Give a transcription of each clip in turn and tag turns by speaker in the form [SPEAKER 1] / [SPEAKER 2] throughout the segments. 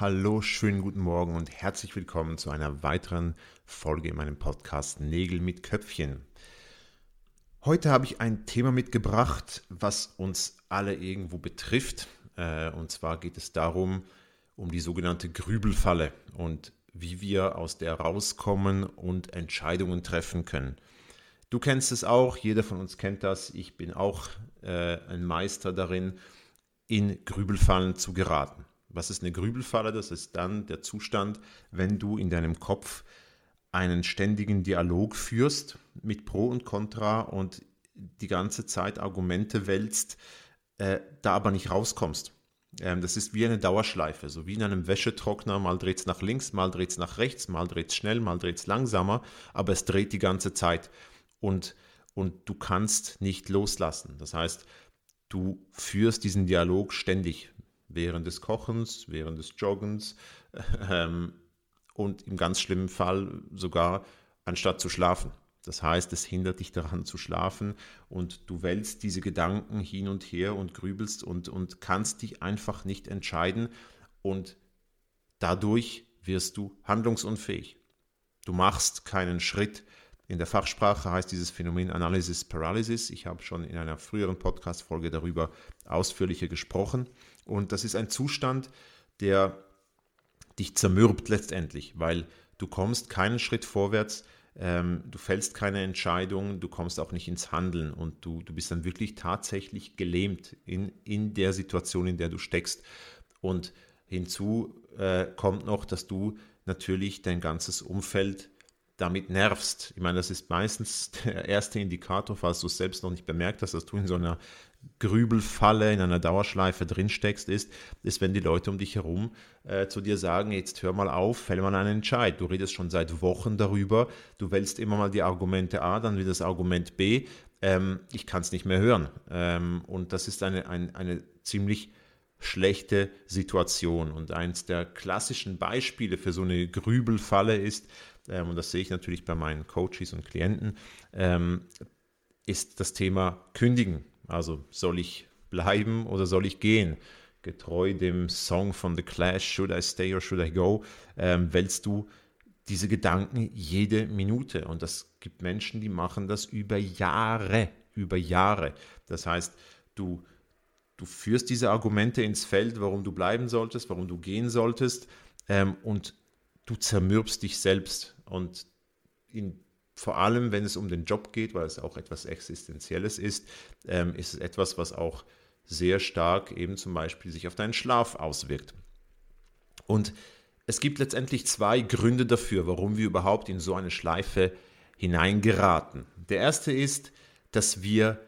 [SPEAKER 1] Hallo, schönen guten Morgen und herzlich willkommen zu einer weiteren Folge in meinem Podcast Nägel mit Köpfchen. Heute habe ich ein Thema mitgebracht, was uns alle irgendwo betrifft. Äh, und zwar geht es darum, um die sogenannte Grübelfalle und wie wir aus der rauskommen und Entscheidungen treffen können. Du kennst es auch, jeder von uns kennt das. Ich bin auch äh, ein Meister darin, in Grübelfallen zu geraten. Was ist eine Grübelfalle? Das ist dann der Zustand, wenn du in deinem Kopf einen ständigen Dialog führst mit Pro und Contra und die ganze Zeit Argumente wälzt, äh, da aber nicht rauskommst. Ähm, das ist wie eine Dauerschleife, so wie in einem Wäschetrockner, mal dreht es nach links, mal dreht es nach rechts, mal dreht es schnell, mal dreht es langsamer, aber es dreht die ganze Zeit und, und du kannst nicht loslassen. Das heißt, du führst diesen Dialog ständig während des Kochens, während des Joggens, ähm, und im ganz schlimmen Fall sogar anstatt zu schlafen. Das heißt, es hindert dich daran zu schlafen und du wälzt diese Gedanken hin und her und grübelst und, und kannst dich einfach nicht entscheiden und dadurch wirst du handlungsunfähig. Du machst keinen Schritt. In der Fachsprache heißt dieses Phänomen Analysis Paralysis. Ich habe schon in einer früheren Podcast-Folge darüber ausführlicher gesprochen. Und das ist ein Zustand, der dich zermürbt letztendlich, weil du kommst keinen Schritt vorwärts, ähm, du fällst keine Entscheidung, du kommst auch nicht ins Handeln und du, du bist dann wirklich tatsächlich gelähmt in, in der Situation, in der du steckst. Und hinzu äh, kommt noch, dass du natürlich dein ganzes Umfeld damit nervst. Ich meine, das ist meistens der erste Indikator, falls du es selbst noch nicht bemerkt hast, dass du in so einer Grübelfalle, in einer Dauerschleife drinsteckst, ist, ist, wenn die Leute um dich herum äh, zu dir sagen, jetzt hör mal auf, fäll mal einen Entscheid. Du redest schon seit Wochen darüber, du wählst immer mal die Argumente A, dann wieder das Argument B. Ähm, ich kann es nicht mehr hören. Ähm, und das ist eine, ein, eine ziemlich schlechte Situation. Und eins der klassischen Beispiele für so eine Grübelfalle ist, ähm, und das sehe ich natürlich bei meinen Coaches und Klienten, ähm, ist das Thema Kündigen. Also soll ich bleiben oder soll ich gehen? Getreu dem Song von The Clash, Should I Stay or Should I Go, ähm, wählst du diese Gedanken jede Minute. Und das gibt Menschen, die machen das über Jahre, über Jahre. Das heißt, du, du führst diese Argumente ins Feld, warum du bleiben solltest, warum du gehen solltest ähm, und du zermürbst dich selbst. Und in vor allem, wenn es um den Job geht, weil es auch etwas Existenzielles ist, ähm, ist es etwas, was auch sehr stark eben zum Beispiel sich auf deinen Schlaf auswirkt. Und es gibt letztendlich zwei Gründe dafür, warum wir überhaupt in so eine Schleife hineingeraten. Der erste ist, dass wir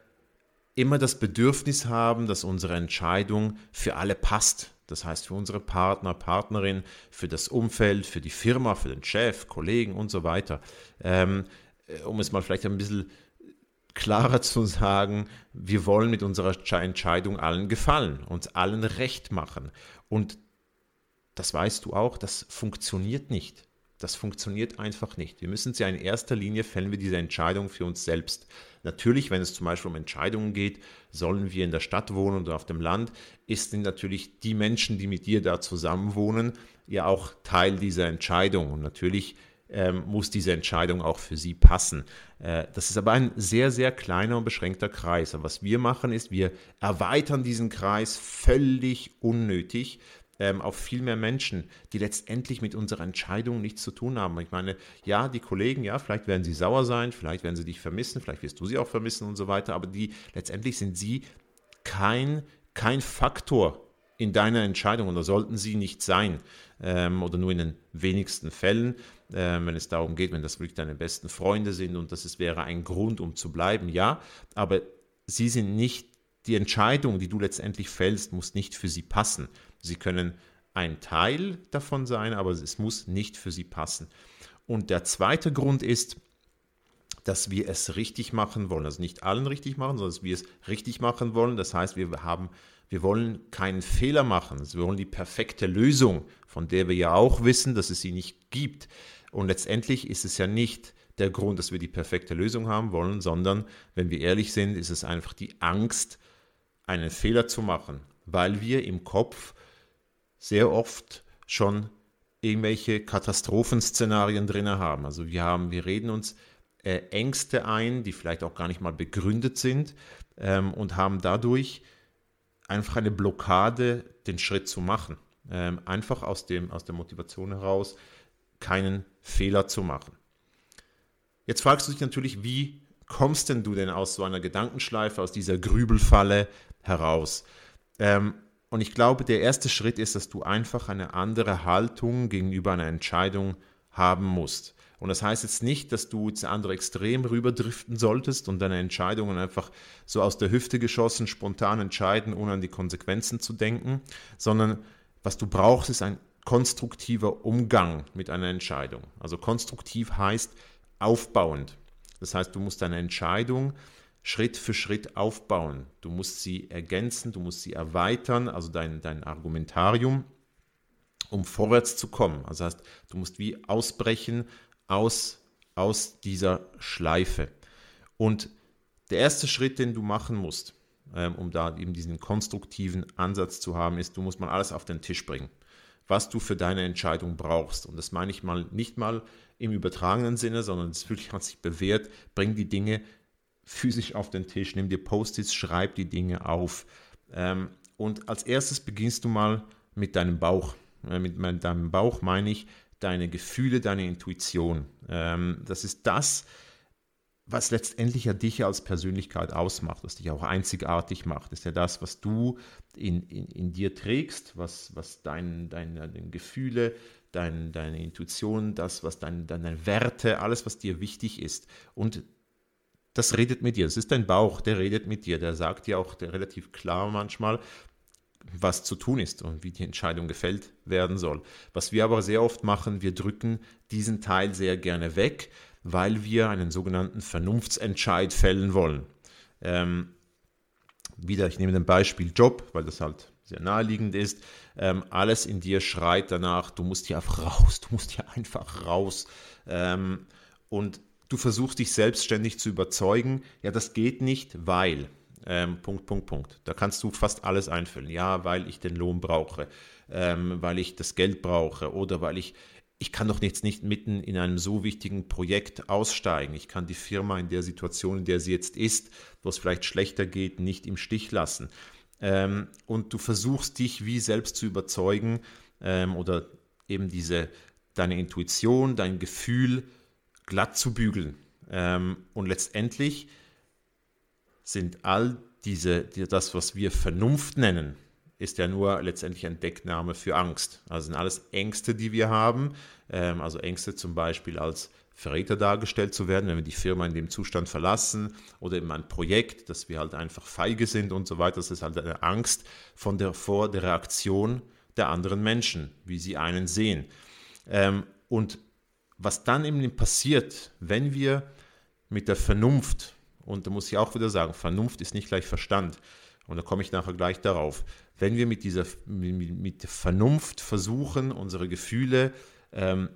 [SPEAKER 1] immer das Bedürfnis haben, dass unsere Entscheidung für alle passt. Das heißt für unsere Partner, Partnerin, für das Umfeld, für die Firma, für den Chef, Kollegen und so weiter. Ähm, äh, um es mal vielleicht ein bisschen klarer zu sagen, wir wollen mit unserer Entscheidung allen gefallen, uns allen recht machen. Und das weißt du auch, das funktioniert nicht. Das funktioniert einfach nicht. Wir müssen sie in erster Linie fällen wir diese Entscheidung für uns selbst. Natürlich, wenn es zum Beispiel um Entscheidungen geht, sollen wir in der Stadt wohnen oder auf dem Land, ist natürlich die Menschen, die mit dir da zusammen wohnen, ja auch Teil dieser Entscheidung. Und natürlich ähm, muss diese Entscheidung auch für sie passen. Äh, das ist aber ein sehr, sehr kleiner und beschränkter Kreis. Aber was wir machen, ist, wir erweitern diesen Kreis völlig unnötig auf viel mehr Menschen, die letztendlich mit unserer Entscheidung nichts zu tun haben. Ich meine, ja, die Kollegen, ja, vielleicht werden sie sauer sein, vielleicht werden sie dich vermissen, vielleicht wirst du sie auch vermissen und so weiter, aber die letztendlich sind sie kein, kein Faktor in deiner Entscheidung oder sollten sie nicht sein ähm, oder nur in den wenigsten Fällen, ähm, wenn es darum geht, wenn das wirklich deine besten Freunde sind und das ist, wäre ein Grund, um zu bleiben, ja, aber sie sind nicht, die Entscheidung, die du letztendlich fällst, muss nicht für sie passen. Sie können ein Teil davon sein, aber es muss nicht für sie passen. Und der zweite Grund ist, dass wir es richtig machen wollen. Also nicht allen richtig machen, sondern dass wir es richtig machen wollen. Das heißt, wir haben, wir wollen keinen Fehler machen. Wir wollen die perfekte Lösung, von der wir ja auch wissen, dass es sie nicht gibt. Und letztendlich ist es ja nicht der Grund, dass wir die perfekte Lösung haben wollen, sondern, wenn wir ehrlich sind, ist es einfach die Angst, einen Fehler zu machen, weil wir im Kopf sehr oft schon irgendwelche Katastrophenszenarien drin haben. Also wir haben, wir reden uns äh, Ängste ein, die vielleicht auch gar nicht mal begründet sind ähm, und haben dadurch einfach eine Blockade, den Schritt zu machen. Ähm, einfach aus, dem, aus der Motivation heraus, keinen Fehler zu machen. Jetzt fragst du dich natürlich, wie kommst denn du denn aus so einer Gedankenschleife, aus dieser Grübelfalle heraus? Ähm, und ich glaube, der erste Schritt ist, dass du einfach eine andere Haltung gegenüber einer Entscheidung haben musst. Und das heißt jetzt nicht, dass du ins andere Extrem rüberdriften solltest und deine Entscheidungen einfach so aus der Hüfte geschossen, spontan entscheiden, ohne an die Konsequenzen zu denken, sondern was du brauchst, ist ein konstruktiver Umgang mit einer Entscheidung. Also konstruktiv heißt aufbauend. Das heißt, du musst deine Entscheidung Schritt für Schritt aufbauen. Du musst sie ergänzen, du musst sie erweitern, also dein, dein Argumentarium, um vorwärts zu kommen. Also heißt, du musst wie ausbrechen aus, aus dieser Schleife. Und der erste Schritt, den du machen musst, ähm, um da eben diesen konstruktiven Ansatz zu haben, ist, du musst mal alles auf den Tisch bringen, was du für deine Entscheidung brauchst. Und das meine ich mal nicht mal im übertragenen Sinne, sondern es hat sich bewährt, bring die Dinge physisch auf den Tisch, nimm dir Post-its, schreib die Dinge auf. Ähm, und als erstes beginnst du mal mit deinem Bauch. Äh, mit deinem Bauch meine ich, deine Gefühle, deine Intuition. Ähm, das ist das, was letztendlich ja dich als Persönlichkeit ausmacht, was dich auch einzigartig macht. Ist ja das, was du in, in, in dir trägst, was, was dein, deine, deine Gefühle, dein, deine Intuition, das, was dein, deine Werte, alles, was dir wichtig ist. Und das redet mit dir. Das ist dein Bauch, der redet mit dir. Der sagt dir auch relativ klar manchmal, was zu tun ist und wie die Entscheidung gefällt werden soll. Was wir aber sehr oft machen, wir drücken diesen Teil sehr gerne weg, weil wir einen sogenannten Vernunftsentscheid fällen wollen. Ähm, wieder, ich nehme ein Beispiel Job, weil das halt sehr naheliegend ist. Ähm, alles in dir schreit danach, du musst hier raus, du musst hier einfach raus. Ähm, und du versuchst dich selbstständig zu überzeugen, ja, das geht nicht, weil. Ähm, Punkt, Punkt, Punkt. Da kannst du fast alles einfüllen. Ja, weil ich den Lohn brauche, ähm, weil ich das Geld brauche oder weil ich, ich kann doch jetzt nicht mitten in einem so wichtigen Projekt aussteigen. Ich kann die Firma in der Situation, in der sie jetzt ist, wo es vielleicht schlechter geht, nicht im Stich lassen. Ähm, und du versuchst dich wie selbst zu überzeugen ähm, oder eben diese, deine Intuition, dein Gefühl glatt zu bügeln. Ähm, und letztendlich sind all diese, das, was wir Vernunft nennen, ist ja nur letztendlich ein Deckname für Angst. Also sind alles Ängste, die wir haben. Ähm, also Ängste zum Beispiel als Verräter dargestellt zu werden, wenn wir die Firma in dem Zustand verlassen oder eben ein Projekt, dass wir halt einfach feige sind und so weiter. Das ist halt eine Angst von der, vor der Reaktion der anderen Menschen, wie sie einen sehen. Ähm, und was dann eben passiert, wenn wir mit der Vernunft und da muss ich auch wieder sagen, Vernunft ist nicht gleich Verstand. Und da komme ich nachher gleich darauf. Wenn wir mit dieser mit Vernunft versuchen, unsere Gefühle ähm,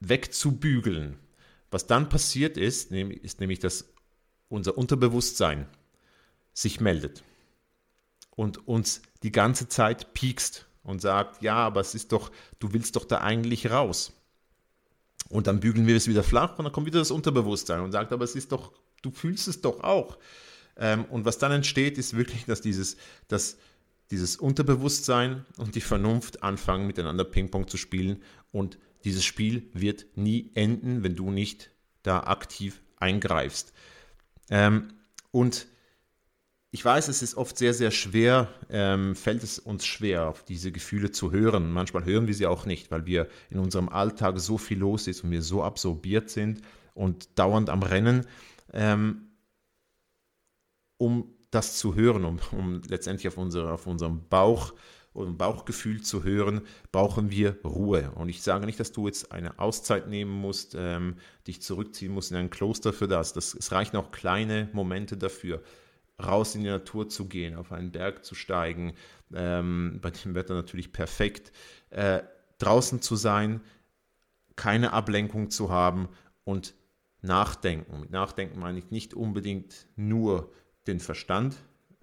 [SPEAKER 1] wegzubügeln, was dann passiert ist, ist nämlich, dass unser Unterbewusstsein sich meldet und uns die ganze Zeit piekst und sagt, ja, aber es ist doch, du willst doch da eigentlich raus. Und dann bügeln wir es wieder flach und dann kommt wieder das Unterbewusstsein und sagt, aber es ist doch du fühlst es doch auch. Ähm, und was dann entsteht, ist wirklich, dass dieses, dass dieses Unterbewusstsein und die Vernunft anfangen, miteinander Ping-Pong zu spielen. Und dieses Spiel wird nie enden, wenn du nicht da aktiv eingreifst. Ähm, und ich weiß, es ist oft sehr, sehr schwer, ähm, fällt es uns schwer, auf diese Gefühle zu hören. Manchmal hören wir sie auch nicht, weil wir in unserem Alltag so viel los ist und wir so absorbiert sind und dauernd am Rennen, ähm, um das zu hören, um, um letztendlich auf, unsere, auf unserem Bauch und Bauchgefühl zu hören, brauchen wir Ruhe. Und ich sage nicht, dass du jetzt eine Auszeit nehmen musst, ähm, dich zurückziehen musst in ein Kloster für das. das. Es reichen auch kleine Momente dafür raus in die Natur zu gehen, auf einen Berg zu steigen, ähm, bei dem Wetter natürlich perfekt, äh, draußen zu sein, keine Ablenkung zu haben und nachdenken. Mit Nachdenken meine ich nicht unbedingt nur den Verstand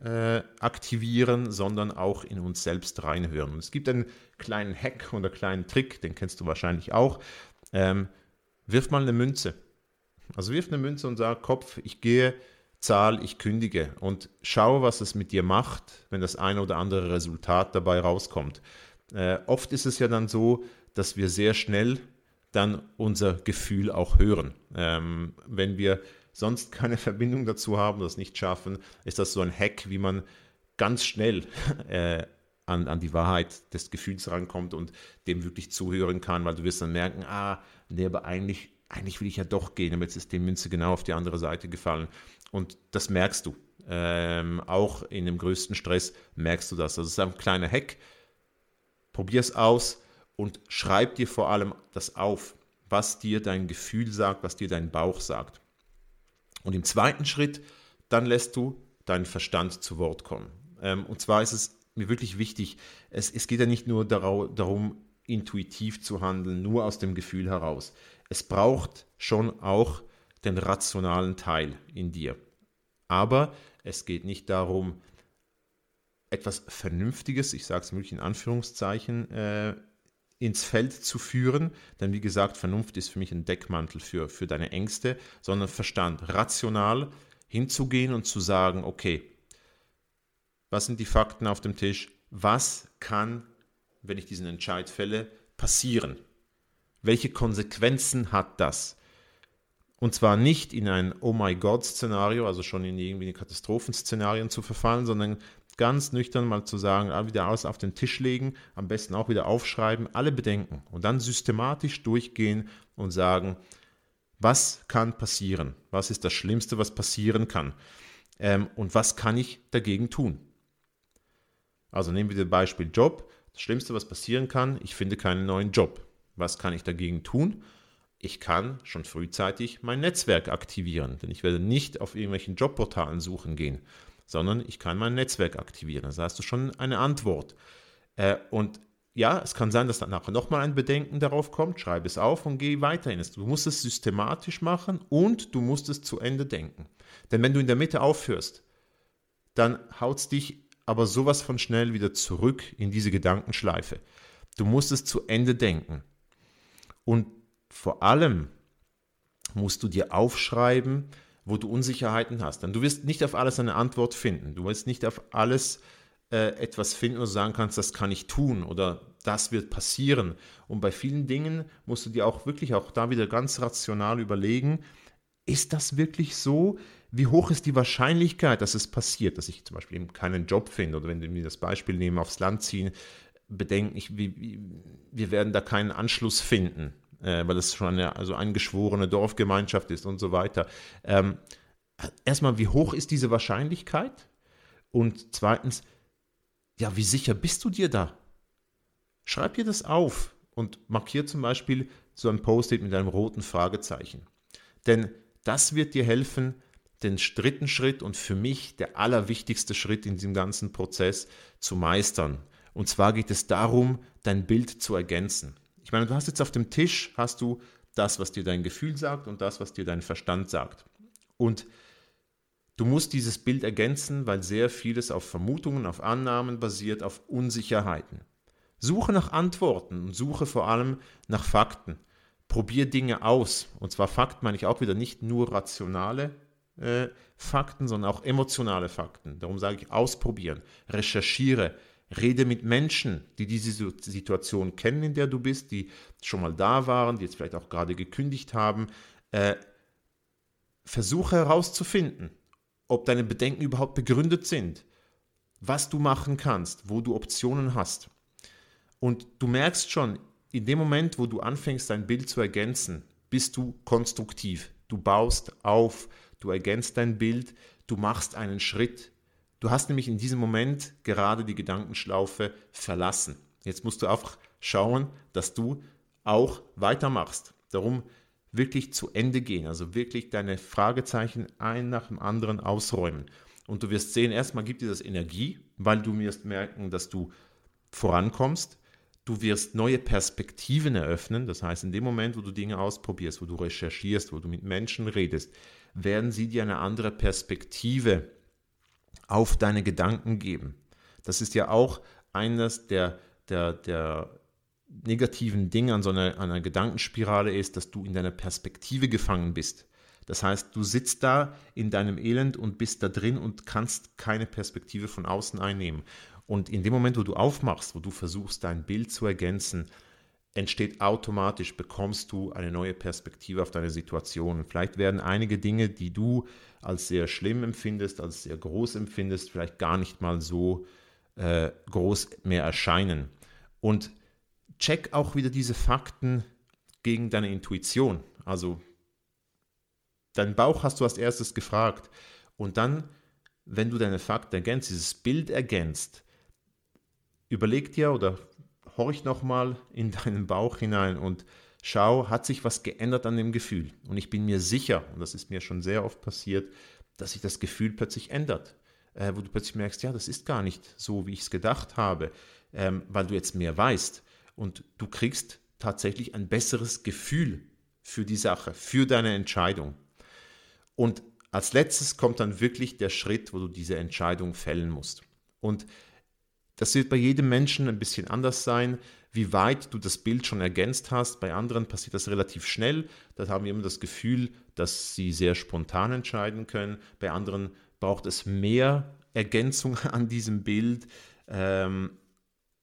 [SPEAKER 1] äh, aktivieren, sondern auch in uns selbst reinhören. Und es gibt einen kleinen Hack oder kleinen Trick, den kennst du wahrscheinlich auch. Ähm, wirf mal eine Münze. Also wirf eine Münze und sag, Kopf, ich gehe Zahl, ich kündige und schau, was es mit dir macht, wenn das eine oder andere Resultat dabei rauskommt. Äh, oft ist es ja dann so, dass wir sehr schnell dann unser Gefühl auch hören. Ähm, wenn wir sonst keine Verbindung dazu haben, das nicht schaffen, ist das so ein Hack, wie man ganz schnell äh, an, an die Wahrheit des Gefühls rankommt und dem wirklich zuhören kann, weil du wirst dann merken, ah, nee, aber eigentlich, eigentlich will ich ja doch gehen, aber jetzt ist die Münze genau auf die andere Seite gefallen. Und das merkst du. Ähm, auch in dem größten Stress merkst du das. Das ist ein kleiner Hack. Probier es aus und schreib dir vor allem das auf, was dir dein Gefühl sagt, was dir dein Bauch sagt. Und im zweiten Schritt, dann lässt du deinen Verstand zu Wort kommen. Ähm, und zwar ist es mir wirklich wichtig, es, es geht ja nicht nur darum, intuitiv zu handeln, nur aus dem Gefühl heraus. Es braucht schon auch den rationalen Teil in dir. Aber es geht nicht darum, etwas Vernünftiges, ich sage es wirklich in Anführungszeichen, äh, ins Feld zu führen, denn wie gesagt, Vernunft ist für mich ein Deckmantel für, für deine Ängste, sondern Verstand, rational hinzugehen und zu sagen, okay, was sind die Fakten auf dem Tisch, was kann, wenn ich diesen Entscheid fälle, passieren? Welche Konsequenzen hat das? Und zwar nicht in ein Oh my God-Szenario, also schon in irgendwie Katastrophenszenarien zu verfallen, sondern ganz nüchtern mal zu sagen, ah, wieder alles auf den Tisch legen, am besten auch wieder aufschreiben, alle Bedenken und dann systematisch durchgehen und sagen, was kann passieren? Was ist das Schlimmste, was passieren kann? Ähm, und was kann ich dagegen tun? Also nehmen wir das Beispiel Job. Das Schlimmste, was passieren kann, ich finde keinen neuen Job. Was kann ich dagegen tun? ich kann schon frühzeitig mein Netzwerk aktivieren, denn ich werde nicht auf irgendwelchen Jobportalen suchen gehen, sondern ich kann mein Netzwerk aktivieren. Also hast du schon eine Antwort. Äh, und ja, es kann sein, dass dann nachher nochmal ein Bedenken darauf kommt, schreibe es auf und gehe weiter in es. Du musst es systematisch machen und du musst es zu Ende denken. Denn wenn du in der Mitte aufhörst, dann haut es dich aber sowas von schnell wieder zurück in diese Gedankenschleife. Du musst es zu Ende denken. Und vor allem musst du dir aufschreiben, wo du Unsicherheiten hast. Denn du wirst nicht auf alles eine Antwort finden. Du wirst nicht auf alles äh, etwas finden, du sagen kannst, das kann ich tun oder das wird passieren. Und bei vielen Dingen musst du dir auch wirklich auch da wieder ganz rational überlegen, ist das wirklich so? Wie hoch ist die Wahrscheinlichkeit, dass es passiert, dass ich zum Beispiel eben keinen Job finde oder wenn wir das Beispiel nehmen, aufs Land ziehen, bedenken, ich, wir werden da keinen Anschluss finden äh, weil es schon eine also eingeschworene Dorfgemeinschaft ist und so weiter. Ähm, erstmal, wie hoch ist diese Wahrscheinlichkeit? Und zweitens, ja, wie sicher bist du dir da? Schreib dir das auf und markier zum Beispiel so ein Post-it mit einem roten Fragezeichen. Denn das wird dir helfen, den dritten Schritt und für mich der allerwichtigste Schritt in diesem ganzen Prozess zu meistern. Und zwar geht es darum, dein Bild zu ergänzen. Ich meine, du hast jetzt auf dem Tisch, hast du das, was dir dein Gefühl sagt und das, was dir dein Verstand sagt. Und du musst dieses Bild ergänzen, weil sehr vieles auf Vermutungen, auf Annahmen basiert, auf Unsicherheiten. Suche nach Antworten und suche vor allem nach Fakten. Probier Dinge aus. Und zwar Fakten meine ich auch wieder nicht nur rationale äh, Fakten, sondern auch emotionale Fakten. Darum sage ich ausprobieren. Recherchiere, Rede mit Menschen, die diese Situation kennen, in der du bist, die schon mal da waren, die jetzt vielleicht auch gerade gekündigt haben. Äh, versuche herauszufinden, ob deine Bedenken überhaupt begründet sind, was du machen kannst, wo du Optionen hast. Und du merkst schon, in dem Moment, wo du anfängst, dein Bild zu ergänzen, bist du konstruktiv. Du baust auf, du ergänzt dein Bild, du machst einen Schritt. Du hast nämlich in diesem Moment gerade die Gedankenschlaufe verlassen. Jetzt musst du einfach schauen, dass du auch weitermachst. Darum wirklich zu Ende gehen, also wirklich deine Fragezeichen ein nach dem anderen ausräumen. Und du wirst sehen, erstmal gibt dir das Energie, weil du wirst merken, dass du vorankommst. Du wirst neue Perspektiven eröffnen. Das heißt, in dem Moment, wo du Dinge ausprobierst, wo du recherchierst, wo du mit Menschen redest, werden sie dir eine andere Perspektive auf deine Gedanken geben. Das ist ja auch eines der, der, der negativen Dinge an so einer, einer Gedankenspirale ist, dass du in deiner Perspektive gefangen bist. Das heißt, du sitzt da in deinem Elend und bist da drin und kannst keine Perspektive von außen einnehmen. Und in dem Moment, wo du aufmachst, wo du versuchst, dein Bild zu ergänzen, entsteht automatisch, bekommst du eine neue Perspektive auf deine Situation. Vielleicht werden einige Dinge, die du als sehr schlimm empfindest, als sehr groß empfindest, vielleicht gar nicht mal so äh, groß mehr erscheinen. Und check auch wieder diese Fakten gegen deine Intuition. Also dein Bauch hast du als erstes gefragt. Und dann, wenn du deine Fakten ergänzt, dieses Bild ergänzt, überleg dir oder horch nochmal in deinen Bauch hinein und schau, hat sich was geändert an dem Gefühl? Und ich bin mir sicher, und das ist mir schon sehr oft passiert, dass sich das Gefühl plötzlich ändert. Äh, wo du plötzlich merkst, ja, das ist gar nicht so, wie ich es gedacht habe, ähm, weil du jetzt mehr weißt und du kriegst tatsächlich ein besseres Gefühl für die Sache, für deine Entscheidung. Und als letztes kommt dann wirklich der Schritt, wo du diese Entscheidung fällen musst. Und das wird bei jedem Menschen ein bisschen anders sein, wie weit du das Bild schon ergänzt hast. Bei anderen passiert das relativ schnell. Da haben wir immer das Gefühl, dass sie sehr spontan entscheiden können. Bei anderen braucht es mehr Ergänzung an diesem Bild, ähm,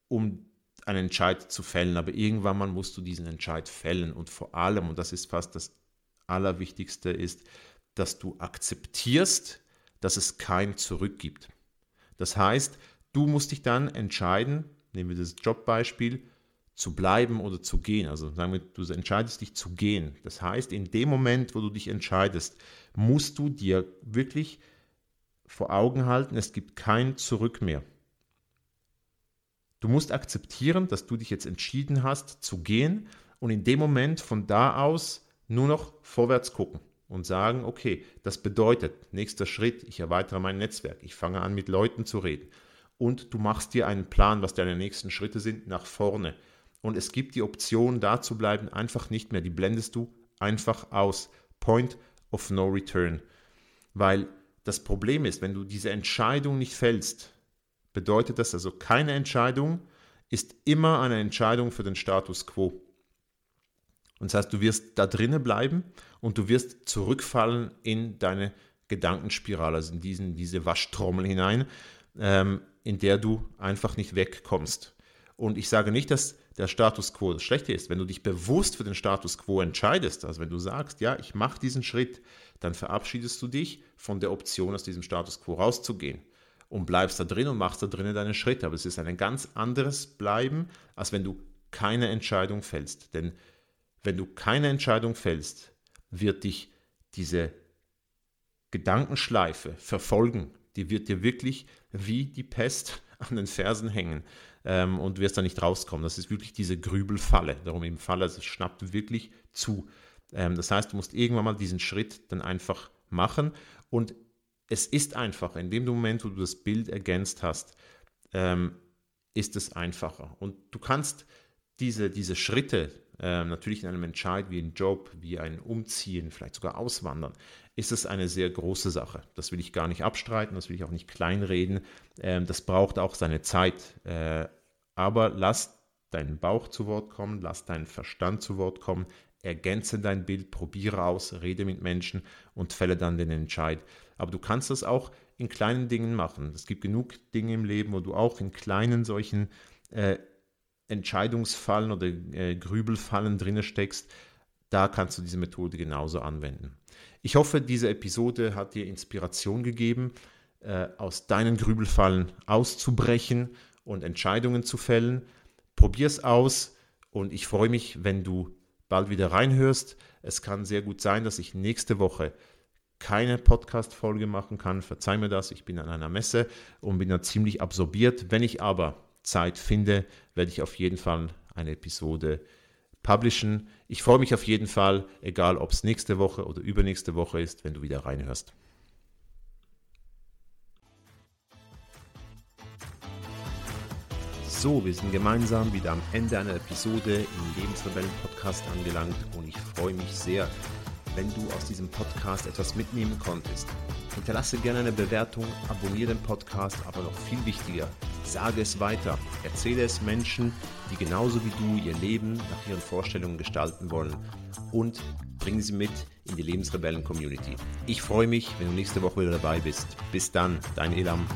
[SPEAKER 1] um einen Entscheid zu fällen. Aber irgendwann mal musst du diesen Entscheid fällen. Und vor allem, und das ist fast das Allerwichtigste, ist, dass du akzeptierst, dass es kein Zurück gibt. Das heißt, du musst dich dann entscheiden, nehmen wir das Jobbeispiel, zu bleiben oder zu gehen. Also sagen wir, du entscheidest dich zu gehen. Das heißt, in dem Moment, wo du dich entscheidest, musst du dir wirklich vor Augen halten, es gibt kein Zurück mehr. Du musst akzeptieren, dass du dich jetzt entschieden hast zu gehen und in dem Moment von da aus nur noch vorwärts gucken und sagen, okay, das bedeutet, nächster Schritt, ich erweitere mein Netzwerk, ich fange an mit Leuten zu reden und du machst dir einen Plan, was deine nächsten Schritte sind, nach vorne. Und es gibt die Option, da zu bleiben, einfach nicht mehr. Die blendest du einfach aus. Point of no return. Weil das Problem ist, wenn du diese Entscheidung nicht fällst, bedeutet das also, keine Entscheidung ist immer eine Entscheidung für den Status quo. Und das heißt, du wirst da drinnen bleiben und du wirst zurückfallen in deine Gedankenspirale, also in diesen, diese Waschtrommel hinein, ähm, in der du einfach nicht wegkommst. Und ich sage nicht, dass der Status quo das Schlechte ist. Wenn du dich bewusst für den Status quo entscheidest, also wenn du sagst, ja, ich mache diesen Schritt, dann verabschiedest du dich von der Option, aus diesem Status quo rauszugehen und bleibst da drin und machst da drinnen deine Schritte. Aber es ist ein ganz anderes Bleiben, als wenn du keine Entscheidung fällst. Denn wenn du keine Entscheidung fällst, wird dich diese Gedankenschleife verfolgen. Die wird dir wirklich wie die Pest an den Fersen hängen ähm, und wirst da nicht rauskommen. Das ist wirklich diese Grübelfalle. Darum im Falle, es schnappt wirklich zu. Ähm, das heißt, du musst irgendwann mal diesen Schritt dann einfach machen und es ist einfach, in dem Moment, wo du das Bild ergänzt hast, ähm, ist es einfacher. Und du kannst diese, diese Schritte, äh, natürlich in einem Entscheid wie ein Job, wie ein Umziehen, vielleicht sogar Auswandern, ist es eine sehr große Sache. Das will ich gar nicht abstreiten, das will ich auch nicht kleinreden. Ähm, das braucht auch seine Zeit. Äh, aber lass deinen Bauch zu Wort kommen, lass deinen Verstand zu Wort kommen, ergänze dein Bild, probiere aus, rede mit Menschen und fälle dann den Entscheid. Aber du kannst das auch in kleinen Dingen machen. Es gibt genug Dinge im Leben, wo du auch in kleinen solchen äh, Entscheidungsfallen oder äh, Grübelfallen drinne steckst. da kannst du diese Methode genauso anwenden. Ich hoffe, diese Episode hat dir Inspiration gegeben, äh, aus deinen Grübelfallen auszubrechen und Entscheidungen zu fällen. Probier's aus und ich freue mich, wenn du bald wieder reinhörst. Es kann sehr gut sein, dass ich nächste Woche keine Podcast-Folge machen kann. Verzeih mir das, ich bin an einer Messe und bin da ziemlich absorbiert. Wenn ich aber Zeit finde, werde ich auf jeden Fall eine Episode publishen. Ich freue mich auf jeden Fall, egal ob es nächste Woche oder übernächste Woche ist, wenn du wieder reinhörst. So, wir sind gemeinsam wieder am Ende einer Episode im Lebensrebellen Podcast angelangt und ich freue mich sehr, wenn du aus diesem Podcast etwas mitnehmen konntest. Hinterlasse gerne eine Bewertung, abonniere den Podcast, aber noch viel wichtiger, sage es weiter. Erzähle es Menschen, die genauso wie du ihr Leben nach ihren Vorstellungen gestalten wollen und bringe sie mit in die Lebensrebellen-Community. Ich freue mich, wenn du nächste Woche wieder dabei bist. Bis dann, dein Elam.